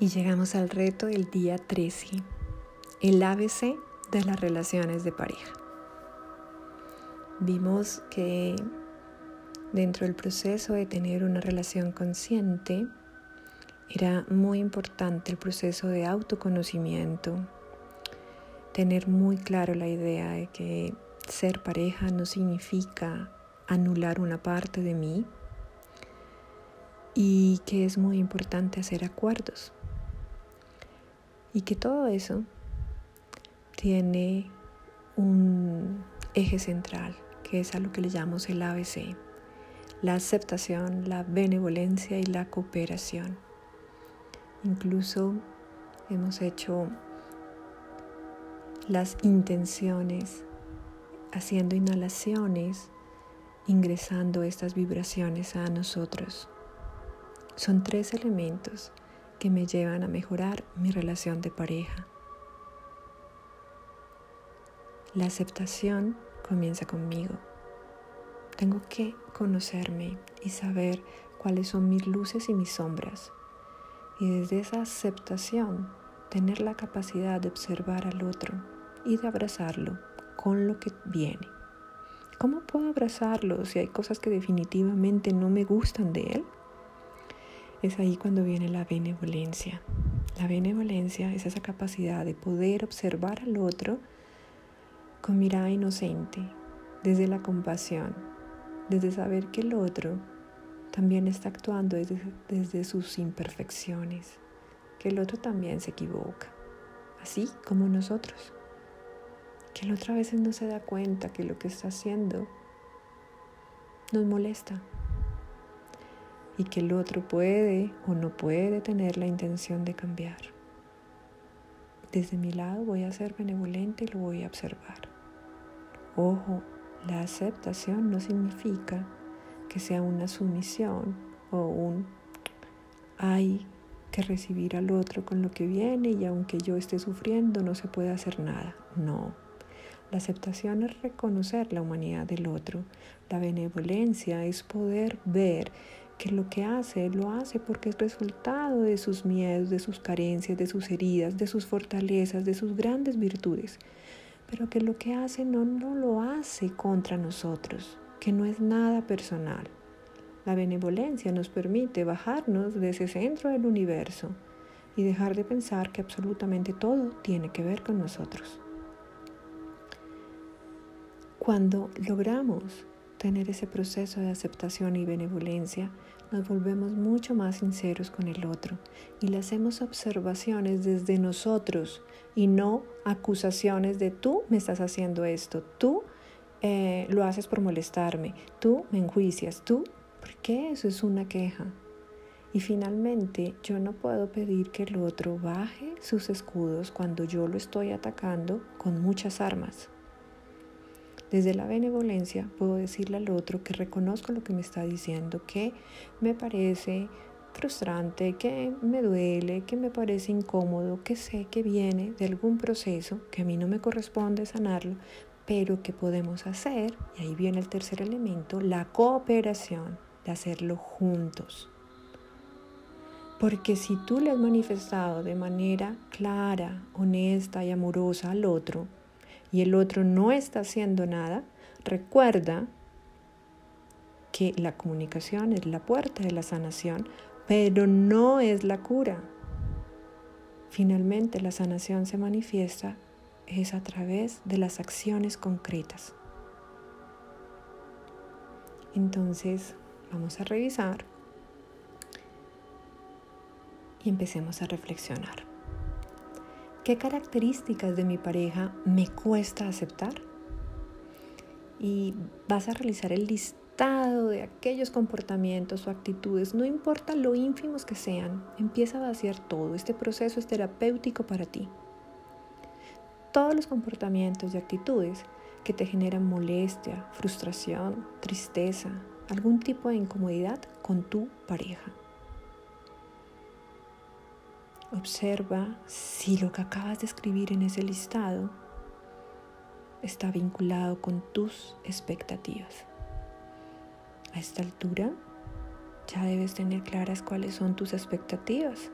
Y llegamos al reto del día 13, el ABC de las relaciones de pareja. Vimos que dentro del proceso de tener una relación consciente era muy importante el proceso de autoconocimiento, tener muy claro la idea de que ser pareja no significa anular una parte de mí y que es muy importante hacer acuerdos y que todo eso tiene un eje central, que es a lo que le llamamos el ABC, la aceptación, la benevolencia y la cooperación. Incluso hemos hecho las intenciones, haciendo inhalaciones, ingresando estas vibraciones a nosotros. Son tres elementos que me llevan a mejorar mi relación de pareja. La aceptación comienza conmigo. Tengo que conocerme y saber cuáles son mis luces y mis sombras. Y desde esa aceptación, tener la capacidad de observar al otro y de abrazarlo con lo que viene. ¿Cómo puedo abrazarlo si hay cosas que definitivamente no me gustan de él? Es ahí cuando viene la benevolencia. La benevolencia es esa capacidad de poder observar al otro con mirada inocente, desde la compasión, desde saber que el otro también está actuando desde, desde sus imperfecciones, que el otro también se equivoca, así como nosotros, que el otro a veces no se da cuenta que lo que está haciendo nos molesta, y que el otro puede o no puede tener la intención de cambiar. Desde mi lado voy a ser benevolente y lo voy a observar. Ojo, la aceptación no significa que sea una sumisión o un hay que recibir al otro con lo que viene y aunque yo esté sufriendo no se puede hacer nada. No. La aceptación es reconocer la humanidad del otro. La benevolencia es poder ver que lo que hace lo hace porque es resultado de sus miedos, de sus carencias, de sus heridas, de sus fortalezas, de sus grandes virtudes, pero que lo que hace no, no lo hace contra nosotros, que no es nada personal. La benevolencia nos permite bajarnos de ese centro del universo y dejar de pensar que absolutamente todo tiene que ver con nosotros. Cuando logramos tener ese proceso de aceptación y benevolencia, nos volvemos mucho más sinceros con el otro y le hacemos observaciones desde nosotros y no acusaciones de tú me estás haciendo esto, tú eh, lo haces por molestarme, tú me enjuicias, tú, ¿por qué eso es una queja? Y finalmente yo no puedo pedir que el otro baje sus escudos cuando yo lo estoy atacando con muchas armas. Desde la benevolencia puedo decirle al otro que reconozco lo que me está diciendo, que me parece frustrante, que me duele, que me parece incómodo, que sé que viene de algún proceso que a mí no me corresponde sanarlo, pero que podemos hacer, y ahí viene el tercer elemento, la cooperación de hacerlo juntos. Porque si tú le has manifestado de manera clara, honesta y amorosa al otro, y el otro no está haciendo nada, recuerda que la comunicación es la puerta de la sanación, pero no es la cura. Finalmente la sanación se manifiesta es a través de las acciones concretas. Entonces vamos a revisar y empecemos a reflexionar. ¿Qué características de mi pareja me cuesta aceptar? Y vas a realizar el listado de aquellos comportamientos o actitudes, no importa lo ínfimos que sean, empieza a vaciar todo. Este proceso es terapéutico para ti. Todos los comportamientos y actitudes que te generan molestia, frustración, tristeza, algún tipo de incomodidad con tu pareja. Observa si lo que acabas de escribir en ese listado está vinculado con tus expectativas. A esta altura ya debes tener claras cuáles son tus expectativas.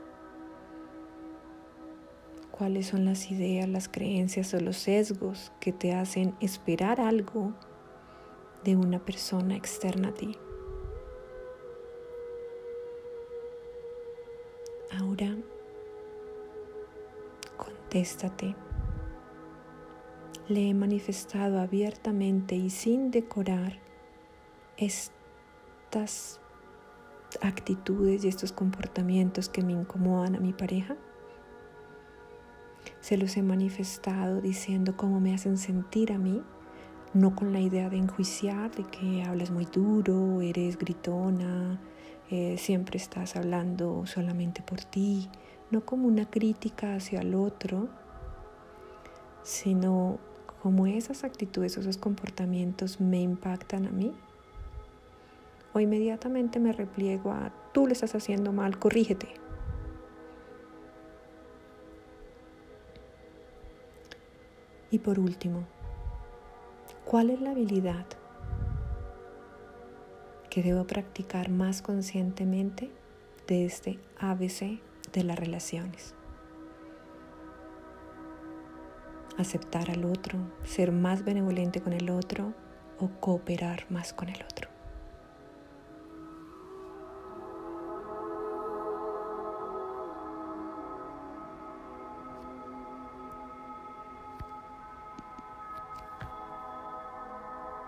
cuáles son las ideas, las creencias o los sesgos que te hacen esperar algo de una persona externa a ti. Ahora, contéstate. Le he manifestado abiertamente y sin decorar estas actitudes y estos comportamientos que me incomodan a mi pareja. Se los he manifestado diciendo cómo me hacen sentir a mí, no con la idea de enjuiciar, de que hablas muy duro, eres gritona, eh, siempre estás hablando solamente por ti, no como una crítica hacia el otro, sino como esas actitudes, esos comportamientos me impactan a mí. O inmediatamente me repliego a, tú le estás haciendo mal, corrígete. Y por último, ¿cuál es la habilidad que debo practicar más conscientemente de este ABC de las relaciones? Aceptar al otro, ser más benevolente con el otro o cooperar más con el otro.